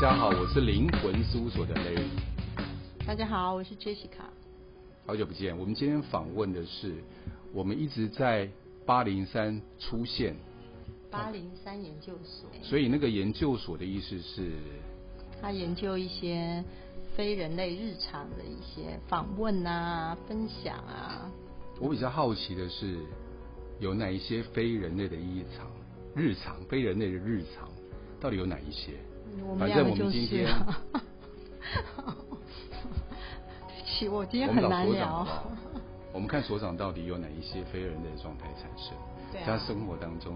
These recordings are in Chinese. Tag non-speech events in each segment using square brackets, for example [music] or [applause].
家好，我是灵魂事务所的 Larry。大家好，我是 Jessica。好久不见，我们今天访问的是我们一直在八零三出现。八零三研究所。所以那个研究所的意思是？他研究一些非人类日常的一些访问啊、分享啊。我比较好奇的是，有哪一些非人类的日常？日常非人类的日常到底有哪一些？反正我们今天，对不起，我今天很难聊。我们看所长到底有哪一些非人类的状态产生，对啊，在他生活当中。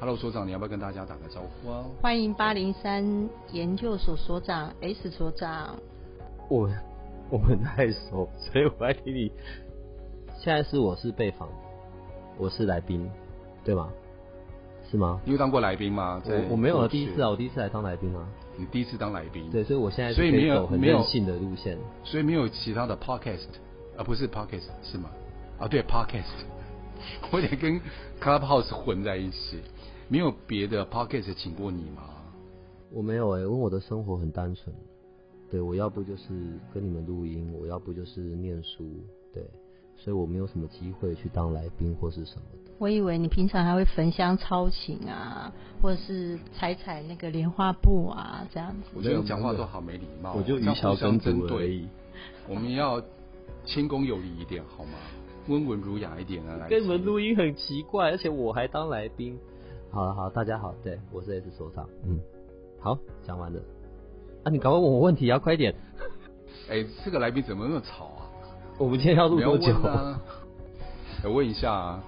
Hello，所长，你要不要跟大家打个招呼啊？欢迎八零三研究所所长 S 所长。我我们太熟，所以我来听你。现在是我是被访，我是来宾，对吗？是吗？你有当过来宾吗？我我没有了，第一次啊，我第一次来当来宾啊。你第一次当来宾？对，所以我现在所以没有很任性的路线，所以没有其他的 podcast 啊，不是 podcast 是吗？啊，对，podcast，[laughs] 我得跟 Clubhouse 混在一起。没有别的 podcast 请过你吗？我没有哎、欸，因为我的生活很单纯。对，我要不就是跟你们录音，我要不就是念书，对。所以我没有什么机会去当来宾或是什么的。我以为你平常还会焚香操琴啊，或者是踩踩那个莲花布啊，这样子。我觉得你讲话都好没礼貌，我就与小针对。我们要谦恭有礼一点好吗？温文儒雅一点啊。来跟你们录音很奇怪，而且我还当来宾。好了好，大家好，对，我是 S 所长。嗯，好，讲完了。啊，你赶快问我问题啊，快点。[laughs] 哎、欸，这个来宾怎么那么吵？我们今天要录多久？啊？我问一下啊，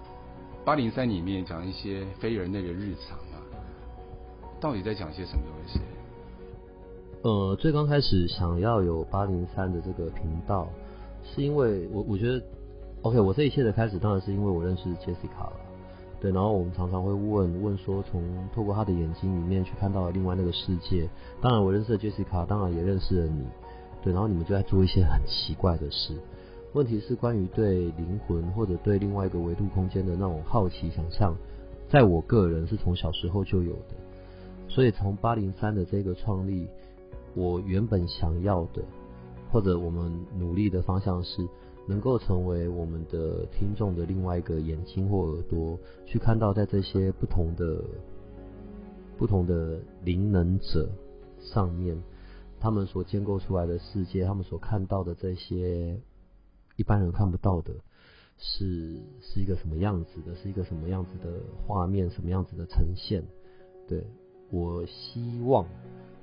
八零三里面讲一些非人类的日常啊，到底在讲些什么东西？呃，最刚开始想要有八零三的这个频道，是因为我我觉得，OK，我这一切的开始当然是因为我认识 Jessica 了，对，然后我们常常会问问说，从透过他的眼睛里面去看到另外那个世界。当然我认识了 Jessica，当然也认识了你，对，然后你们就在做一些很奇怪的事。问题是关于对灵魂或者对另外一个维度空间的那种好奇想象，在我个人是从小时候就有的，所以从八零三的这个创立，我原本想要的，或者我们努力的方向是，能够成为我们的听众的另外一个眼睛或耳朵，去看到在这些不同的、不同的灵能者上面，他们所建构出来的世界，他们所看到的这些。一般人看不到的，是是一个什么样子的？是一个什么样子的画面？什么样子的呈现？对，我希望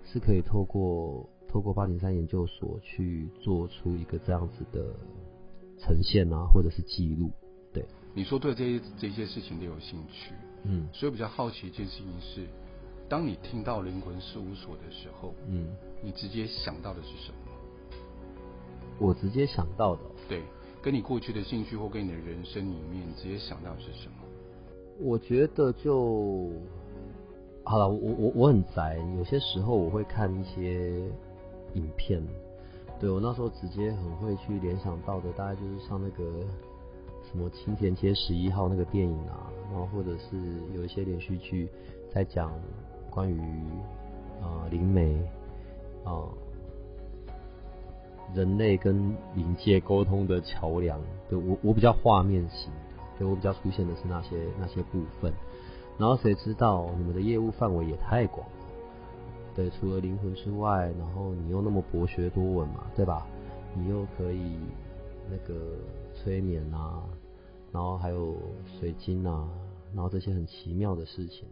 是可以透过透过八零三研究所去做出一个这样子的呈现啊，或者是记录。对，你说对这些这些事情都有兴趣，嗯，所以比较好奇一件事情是，当你听到灵魂事务所的时候，嗯，你直接想到的是什么？我直接想到的，对，跟你过去的兴趣或跟你的人生里面直接想到是什么？我觉得就好了，我我我很宅，有些时候我会看一些影片，对，我那时候直接很会去联想到的，大概就是像那个什么青田街十一号那个电影啊，然后或者是有一些连续剧在讲关于啊灵媒啊。呃人类跟灵界沟通的桥梁，对，我我比较画面型，对，我比较出现的是那些那些部分。然后谁知道你们的业务范围也太广了，对，除了灵魂之外，然后你又那么博学多闻嘛，对吧？你又可以那个催眠啊，然后还有水晶啊，然后这些很奇妙的事情。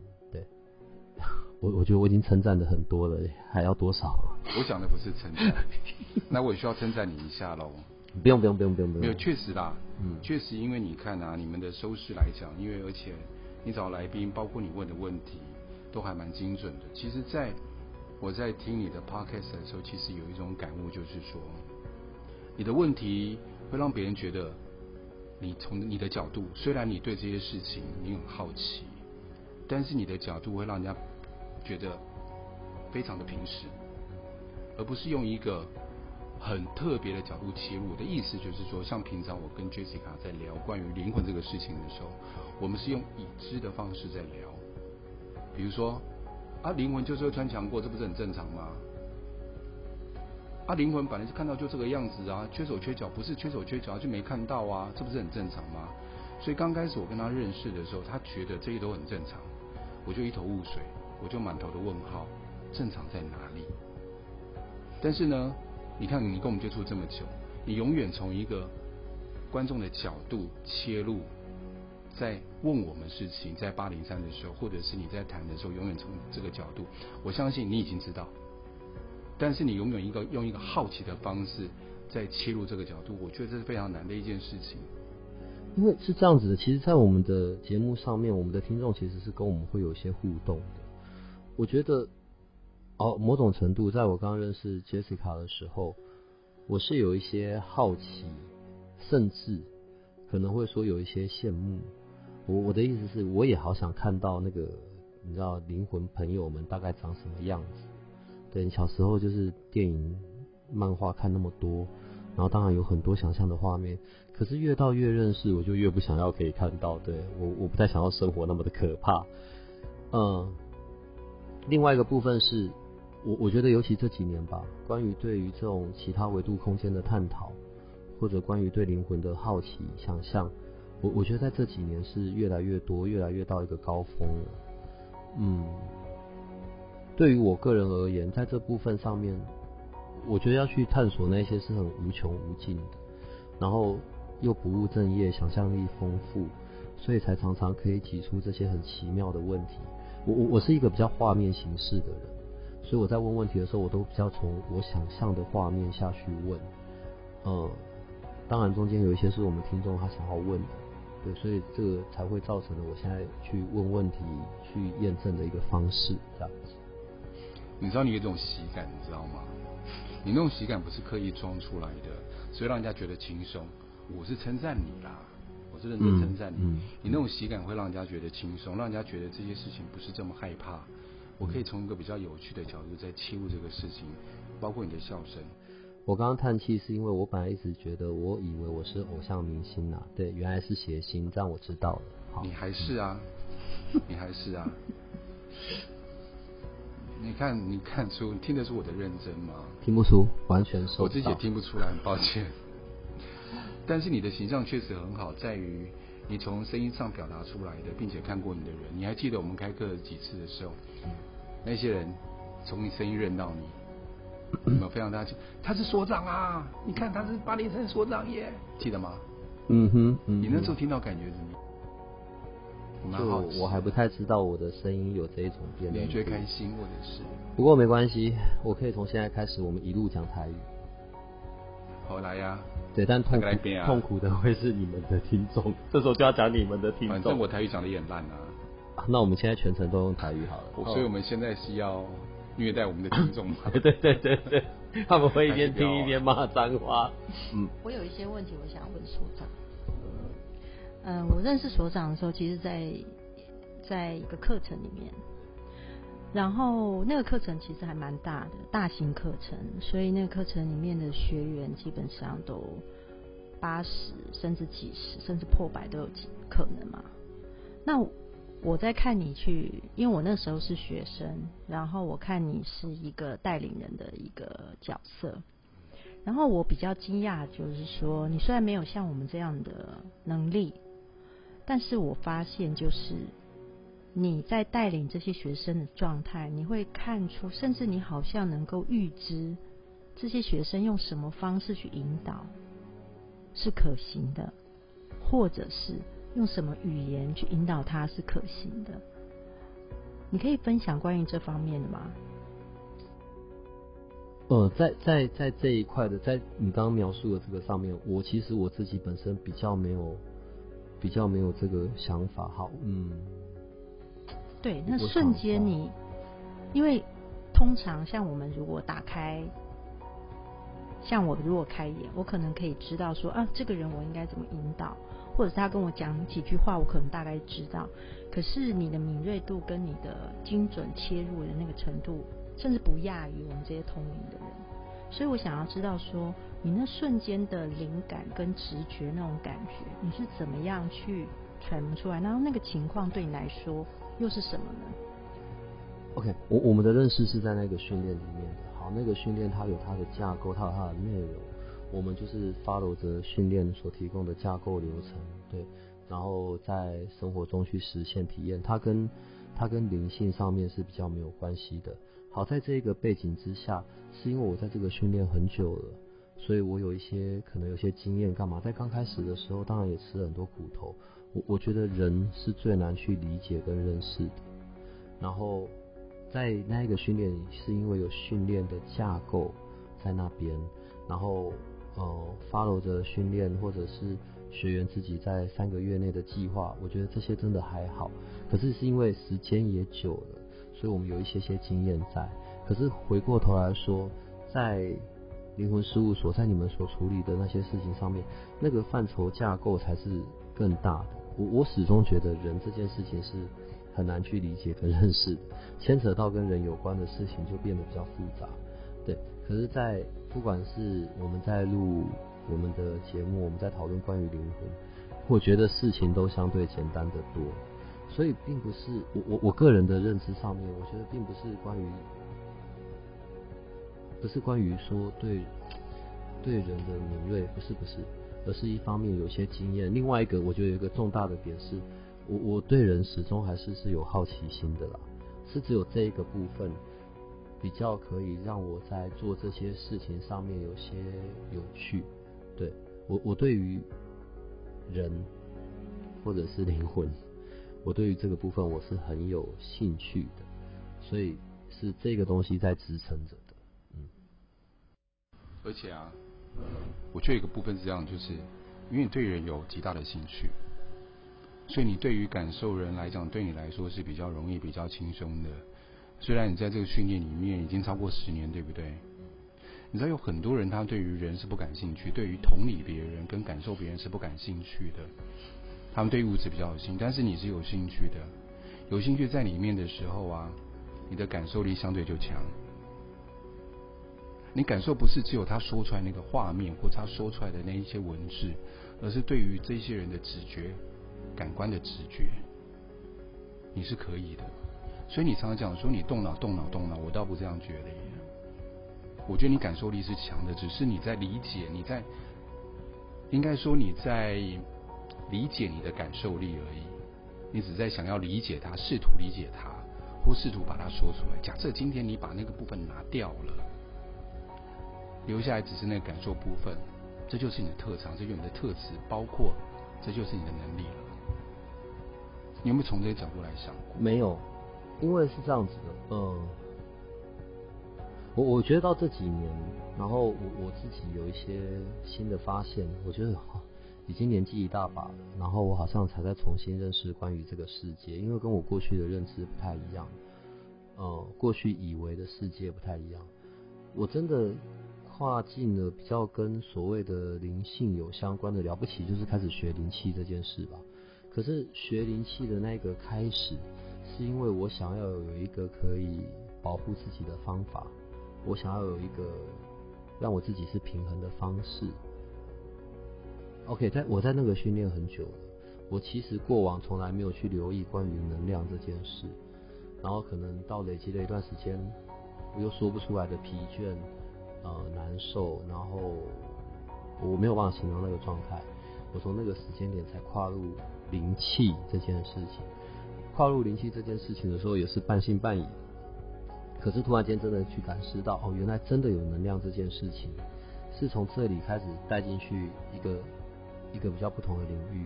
我我觉得我已经称赞的很多了，还要多少？我讲的不是称赞，那我也需要称赞你一下喽。[laughs] 不用不用不用不用不用。没有，确实啦，嗯，确实，因为你看啊，你们的收视来讲，因为而且你找来宾，包括你问的问题，都还蛮精准的。其实，在我在听你的 podcast 的时候，其实有一种感悟，就是说，你的问题会让别人觉得，你从你的角度，虽然你对这些事情你很好奇，但是你的角度会让人家。觉得非常的平实，而不是用一个很特别的角度切入。我的意思就是说，像平常我跟 Jessica 在聊关于灵魂这个事情的时候，我们是用已知的方式在聊。比如说啊，灵魂就是会穿墙过，这不是很正常吗？啊，灵魂本来是看到就这个样子啊，缺手缺脚不是缺手缺脚就没看到啊，这不是很正常吗？所以刚开始我跟他认识的时候，他觉得这些都很正常，我就一头雾水，我就满头的问号，正常在哪里？但是呢，你看你跟我们接触这么久，你永远从一个观众的角度切入，在问我们事情，在八零三的时候，或者是你在谈的时候，永远从这个角度，我相信你已经知道。但是你永远一个用一个好奇的方式在切入这个角度，我觉得这是非常难的一件事情。因为是这样子的，其实，在我们的节目上面，我们的听众其实是跟我们会有一些互动。我觉得，哦，某种程度，在我刚刚认识 Jessica 的时候，我是有一些好奇，甚至可能会说有一些羡慕。我我的意思是，我也好想看到那个，你知道，灵魂朋友们大概长什么样子。对，小时候就是电影、漫画看那么多，然后当然有很多想象的画面。可是越到越认识，我就越不想要可以看到。对，我，我不太想要生活那么的可怕。嗯，另外一个部分是，我我觉得尤其这几年吧，关于对于这种其他维度空间的探讨，或者关于对灵魂的好奇、想象，我我觉得在这几年是越来越多，越来越到一个高峰了。嗯。对于我个人而言，在这部分上面，我觉得要去探索那些是很无穷无尽的，然后又不务正业，想象力丰富，所以才常常可以提出这些很奇妙的问题。我我我是一个比较画面形式的人，所以我在问问题的时候，我都比较从我想象的画面下去问。呃，当然中间有一些是我们听众他想要问的，对，所以这个才会造成了我现在去问问题、去验证的一个方式，这样子。你知道你有这种喜感，你知道吗？你那种喜感不是刻意装出来的，所以让人家觉得轻松。我是称赞你啦，我是认真称赞你。嗯嗯、你那种喜感会让人家觉得轻松，让人家觉得这些事情不是这么害怕。我可以从一个比较有趣的角度在切入这个事情，包括你的笑声。我刚刚叹气是因为我本来一直觉得，我以为我是偶像明星啊，对，原来是谐星，这样我知道了。好，你还是啊，你还是啊。你看，你看出，你听得出我的认真吗？听不出，完全收。我自己也听不出来，很抱歉。但是你的形象确实很好，在于你从声音上表达出来的，并且看过你的人，你还记得我们开课几次的时候，嗯、那些人从你声音认到你，[laughs] 有没有非常大气？他是所长啊！你看他是八零三所长耶，记得吗？嗯哼，嗯哼，你那时候听到感觉怎么样？就我还不太知道我的声音有这一种变化，你最开心或者是？不过没关系，我可以从现在开始，我们一路讲台语。好来呀、啊，对，但痛苦、啊、痛苦的会是你们的听众，[laughs] 这时候就要讲你们的听众。反正我台语讲的也很烂啊，啊。那我们现在全程都用台语好了。我所以我们现在是要虐待我们的听众 [laughs] 吗？对对对对，[laughs] 他们会一边听一边骂脏话。嗯，我有一些问题，我想问所长。嗯、呃，我认识所长的时候，其实在在一个课程里面，然后那个课程其实还蛮大的，大型课程，所以那个课程里面的学员基本上都八十甚至几十甚至破百都有可能嘛。那我在看你去，因为我那时候是学生，然后我看你是一个带领人的一个角色，然后我比较惊讶，就是说你虽然没有像我们这样的能力。但是我发现，就是你在带领这些学生的状态，你会看出，甚至你好像能够预知这些学生用什么方式去引导是可行的，或者是用什么语言去引导他是可行的。你可以分享关于这方面的吗？呃，在在在这一块的，在你刚刚描述的这个上面，我其实我自己本身比较没有。比较没有这个想法，好，嗯，对，那瞬间你，因为通常像我们如果打开，像我如果开眼，我可能可以知道说啊，这个人我应该怎么引导，或者是他跟我讲几句话，我可能大概知道。可是你的敏锐度跟你的精准切入的那个程度，甚至不亚于我们这些通灵的人。所以我想要知道说。你那瞬间的灵感跟直觉那种感觉，你是怎么样去揣摩出来？然后那个情况对你来说又是什么呢？OK，我我们的认识是在那个训练里面的。好，那个训练它有它的架构，它有它的内容，我们就是 follow 着训练所提供的架构流程，对，然后在生活中去实现体验，它跟它跟灵性上面是比较没有关系的。好，在这个背景之下，是因为我在这个训练很久了，所以我有一些可能有些经验，干嘛？在刚开始的时候，当然也吃了很多苦头。我我觉得人是最难去理解跟认识的，然后在那一个训练，是因为有训练的架构在那边，然后呃 follow 着训练或者是学员自己在三个月内的计划，我觉得这些真的还好。可是是因为时间也久了，所以我们有一些些经验在。可是回过头来说，在灵魂事务所，在你们所处理的那些事情上面，那个范畴架构才是更大的。我我始终觉得人这件事情是很难去理解跟 [laughs] 认识的，牵扯到跟人有关的事情就变得比较复杂，对。可是，在不管是我们在录我们的节目，我们在讨论关于灵魂，我觉得事情都相对简单得多。所以，并不是我我我个人的认知上面，我觉得并不是关于，不是关于说对 [tsk] 对人的敏锐，不是不是。而是一方面有些经验，另外一个我觉得有一个重大的点是，我我对人始终还是是有好奇心的啦，是只有这一个部分比较可以让我在做这些事情上面有些有趣。对，我我对于人或者是灵魂，我对于这个部分我是很有兴趣的，所以是这个东西在支撑着，而且啊。我觉得一个部分是这样，就是因为你对人有极大的兴趣，所以你对于感受人来讲，对你来说是比较容易、比较轻松的。虽然你在这个训练里面已经超过十年，对不对？你知道有很多人他对于人是不感兴趣，对于同理别人跟感受别人是不感兴趣的。他们对物质比较有兴趣，但是你是有兴趣的，有兴趣在里面的时候啊，你的感受力相对就强。你感受不是只有他说出来那个画面，或他说出来的那一些文字，而是对于这些人的直觉、感官的直觉，你是可以的。所以你常常讲说你动脑、动脑、动脑，我倒不这样觉得耶。我觉得你感受力是强的，只是你在理解，你在应该说你在理解你的感受力而已。你只在想要理解他，试图理解他，或试图把它说出来。假设今天你把那个部分拿掉了。留下来只是那个感受部分，这就是你的特长，这就是你的特质，包括这就是你的能力了。你有没有从这些角度来想过？没有，因为是这样子的，嗯，我我觉得到这几年，然后我我自己有一些新的发现，我觉得 [laughs] 已经年纪一大把了，然后我好像才在重新认识关于这个世界，因为跟我过去的认知不太一样，呃，过去以为的世界不太一样，我真的。跨进了比较跟所谓的灵性有相关的了不起，就是开始学灵气这件事吧。可是学灵气的那个开始，是因为我想要有一个可以保护自己的方法，我想要有一个让我自己是平衡的方式。OK，在我在那个训练很久了，我其实过往从来没有去留意关于能量这件事，然后可能到累积了一段时间，我又说不出来的疲倦。呃，难受，然后我没有办法形容那个状态。我从那个时间点才跨入灵气这件事情，跨入灵气这件事情的时候也是半信半疑。可是突然间真的去感知到，哦，原来真的有能量这件事情，是从这里开始带进去一个一个比较不同的领域。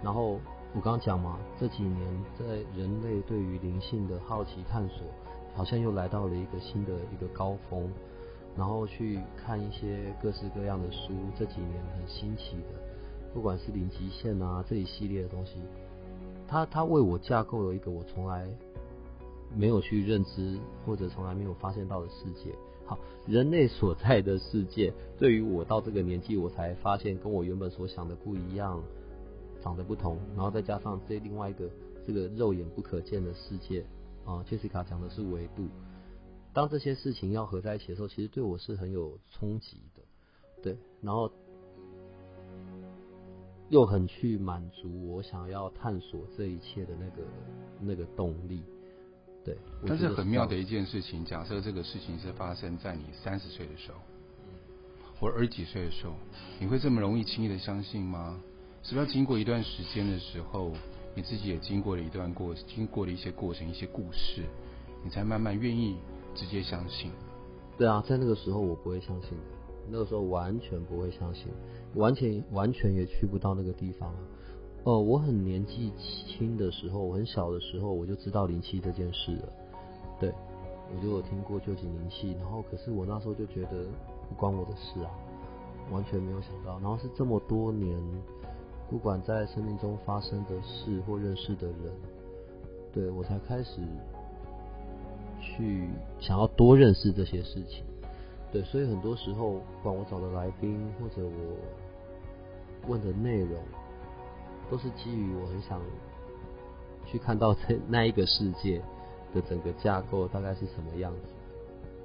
然后我刚刚讲嘛，这几年在人类对于灵性的好奇探索，好像又来到了一个新的一个高峰。然后去看一些各式各样的书，这几年很新奇的，不管是零极限啊这一系列的东西，它它为我架构了一个我从来没有去认知或者从来没有发现到的世界。好，人类所在的世界，对于我到这个年纪我才发现跟我原本所想的不一样，长得不同，然后再加上这另外一个这个肉眼不可见的世界啊，Jessica 讲的是维度。当这些事情要合在一起的时候，其实对我是很有冲击的，对，然后又很去满足我想要探索这一切的那个那个动力，对。但是很妙的一件事情，假设这个事情是发生在你三十岁的时候，或二十几岁的时候，你会这么容易轻易的相信吗？是不是要经过一段时间的时候，你自己也经过了一段过，经过了一些过程、一些故事，你才慢慢愿意直接相信？对啊，在那个时候我不会相信的，那个时候完全不会相信，完全完全也去不到那个地方。哦，我很年纪轻的时候，我很小的时候，我就知道灵气这件事了。对，我就有听过臼井灵气，然后可是我那时候就觉得不关我的事啊，完全没有想到。然后是这么多年，不管在生命中发生的事或认识的人，对，我才开始去想要多认识这些事情。对，所以很多时候，不管我找的来宾或者我问的内容，都是基于我很想去看到这那一个世界。的整个架构大概是什么样子？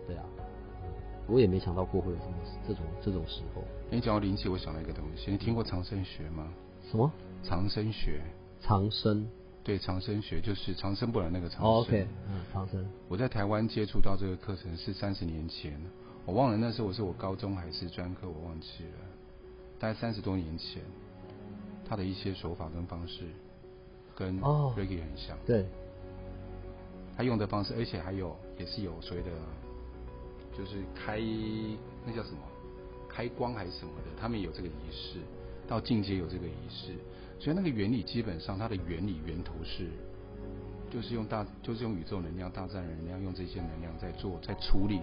对啊，我也没想到过会有这么这种这种时候。你讲到灵气，我想到一个东西，你听过长生学吗？什么？长生学？长生？对，长生学就是长生不老那个长生。Oh, OK，嗯，长生。我在台湾接触到这个课程是三十年前，我忘了那时候我是我高中还是专科，我忘记了。大概三十多年前，他的一些手法跟方式跟 Reiki 很像。Oh, 对。他用的方式，而且还有也是有所谓的，就是开那叫什么开光还是什么的，他们有这个仪式，到进阶有这个仪式，所以那个原理基本上它的原理源头是，就是用大就是用宇宙能量、大自然能量，用这些能量在做在处理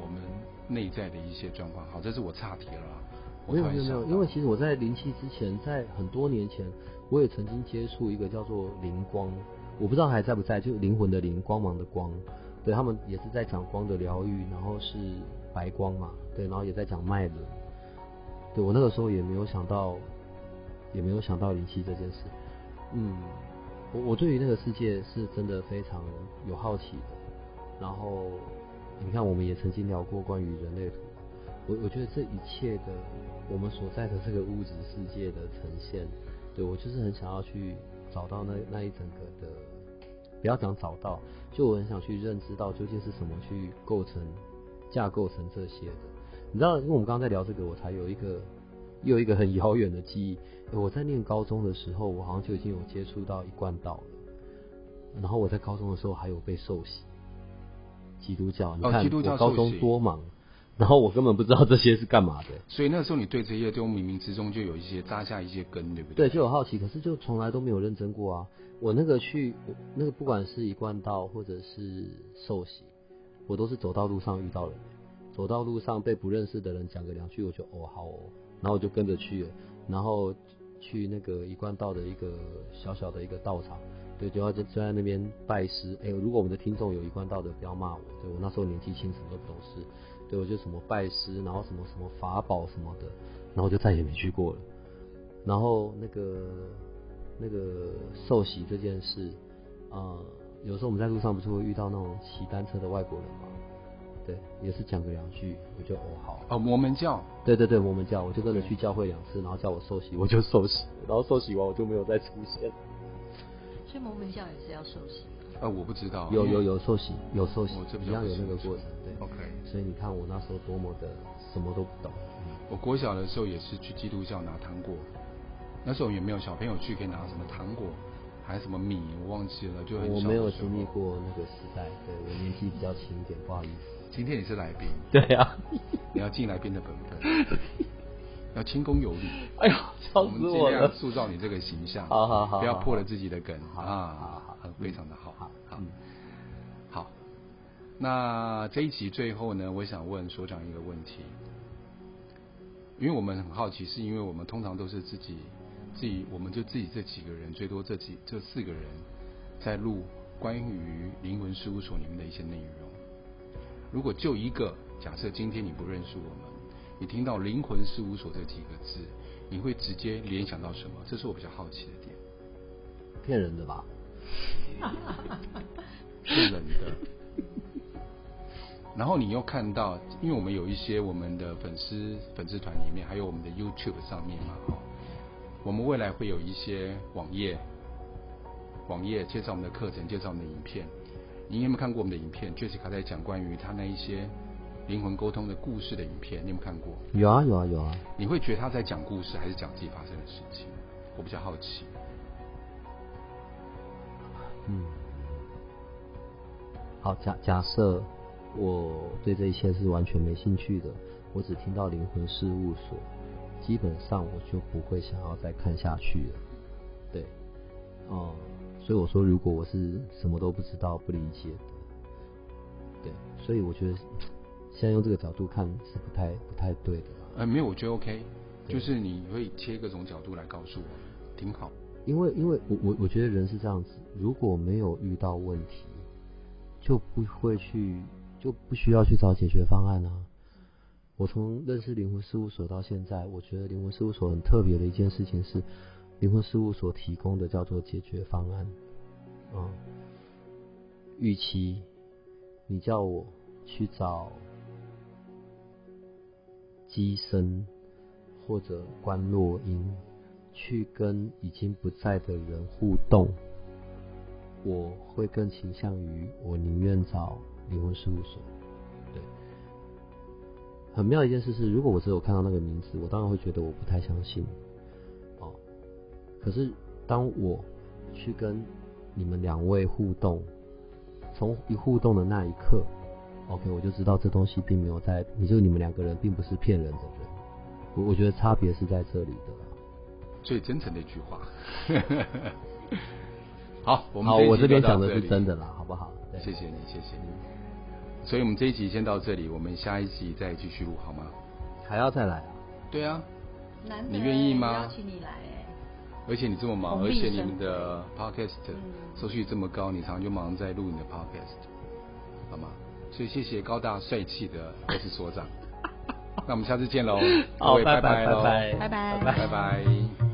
我们内在的一些状况。好，这是我岔题了啦。没有没有没有，因为其实我在灵气之前，在很多年前，我也曾经接触一个叫做灵光。我不知道还在不在，就灵魂的灵，光芒的光，对，他们也是在讲光的疗愈，然后是白光嘛，对，然后也在讲脉轮，对，我那个时候也没有想到，也没有想到灵气这件事，嗯，我我对于那个世界是真的非常有好奇的，然后你看我们也曾经聊过关于人类图，我我觉得这一切的我们所在的这个物质世界的呈现，对，我就是很想要去。找到那那一整个的，不要讲找到，就我很想去认知到究竟是什么去构成、架构成这些的。你知道，因为我们刚刚在聊这个，我才有一个又有一个很遥远的记忆。我在念高中的时候，我好像就已经有接触到一贯道了。然后我在高中的时候还有被受洗，基督教。你看我高中多忙。然后我根本不知道这些是干嘛的，所以那时候你对这些就冥冥之中就有一些扎下一些根，对不对？对，就有好奇，可是就从来都没有认真过啊。我那个去，那个不管是一贯道或者是受洗，我都是走到路上遇到人，走到路上被不认识的人讲个两句，我就哦好哦，然后我就跟着去，然后去那个一贯道的一个小小的一个道场，对，就要就在那边拜师。哎，如果我们的听众有一贯道的，不要骂我，对，我那时候年纪轻，什么都不懂事。对，我就什么拜师，然后什么什么法宝什么的，然后就再也没去过了。然后那个那个受洗这件事，啊、有时候我们在路上不是会遇到那种骑单车的外国人吗？对，也是讲个两句，我就哦好。哦，摩门教。对对对，摩门教，我就跟着去教会两次，然后叫我受洗，我就受洗，然后受洗完我就没有再出现。所以摩门教也是要受洗。啊，我不知道，有有有受洗，有受洗，我、这一样有那个过程，对。OK。所以你看我那时候多么的什么都不懂。嗯、我国小的时候也是去基督教拿糖果，那时候也没有小朋友去可以拿什么糖果，还是什么米，我忘记了，就很小。我没有经历过那个时代，对，我年纪比较轻一点，不好意思。今天你是来宾。对啊。你要尽来宾的本分，[laughs] 要谦恭有礼。哎呦，笑死我了。我们尽量塑造你这个形象。好好好。不要破了自己的梗好啊。非常的好，好，好，好。那这一集最后呢，我想问所长一个问题，因为我们很好奇，是因为我们通常都是自己自己，我们就自己这几个人，最多这几这四个人在录关于灵魂事务所里面的一些内容。如果就一个假设，今天你不认识我们，你听到灵魂事务所这几个字，你会直接联想到什么？这是我比较好奇的点。骗人的吧？是人的，然后你又看到，因为我们有一些我们的粉丝粉丝团里面，还有我们的 YouTube 上面嘛，哈，我们未来会有一些网页，网页介绍我们的课程，介绍我们的影片，你有没有看过我们的影片？Jessica 在讲关于他那一些灵魂沟通的故事的影片，你有没有看过？有啊，有啊，有啊。你会觉得他在讲故事，还是讲自己发生的事情？我比较好奇。嗯。好，假假设我对这一切是完全没兴趣的，我只听到灵魂事务所，基本上我就不会想要再看下去了。对，哦、嗯，所以我说，如果我是什么都不知道、不理解的，对，所以我觉得现在用这个角度看是不太不太对的。呃，没有，我觉得 OK，就是你会切各种角度来告诉我，挺好。因为，因为我我我觉得人是这样子，如果没有遇到问题。就不会去，就不需要去找解决方案啊。我从认识灵魂事务所到现在，我觉得灵魂事务所很特别的一件事情是，灵魂事务所提供的叫做解决方案。嗯，与其你叫我去找乩身或者观落音，去跟已经不在的人互动。我会更倾向于，我宁愿找灵魂事务所。对，很妙一件事是，如果我只有看到那个名字，我当然会觉得我不太相信。哦，可是当我去跟你们两位互动，从一互动的那一刻，OK，我就知道这东西并没有在，你就你们两个人并不是骗人的人。我我觉得差别是在这里的。最真诚的一句话。[laughs] 好，我们好，我这边讲的是真的啦，好不好？对，谢谢你，谢谢你。所以，我们这一集先到这里，我们下一集再继续录，好吗？还要再来啊？对啊。难得你愿意吗？邀请你来哎。而且你这么忙，而且你们的 podcast 收视率这么高，你常常就忙在录你的 podcast，好吗？所以谢谢高大帅气的我是所长。[laughs] 那我们下次见喽，各位拜拜喽，拜拜，拜拜。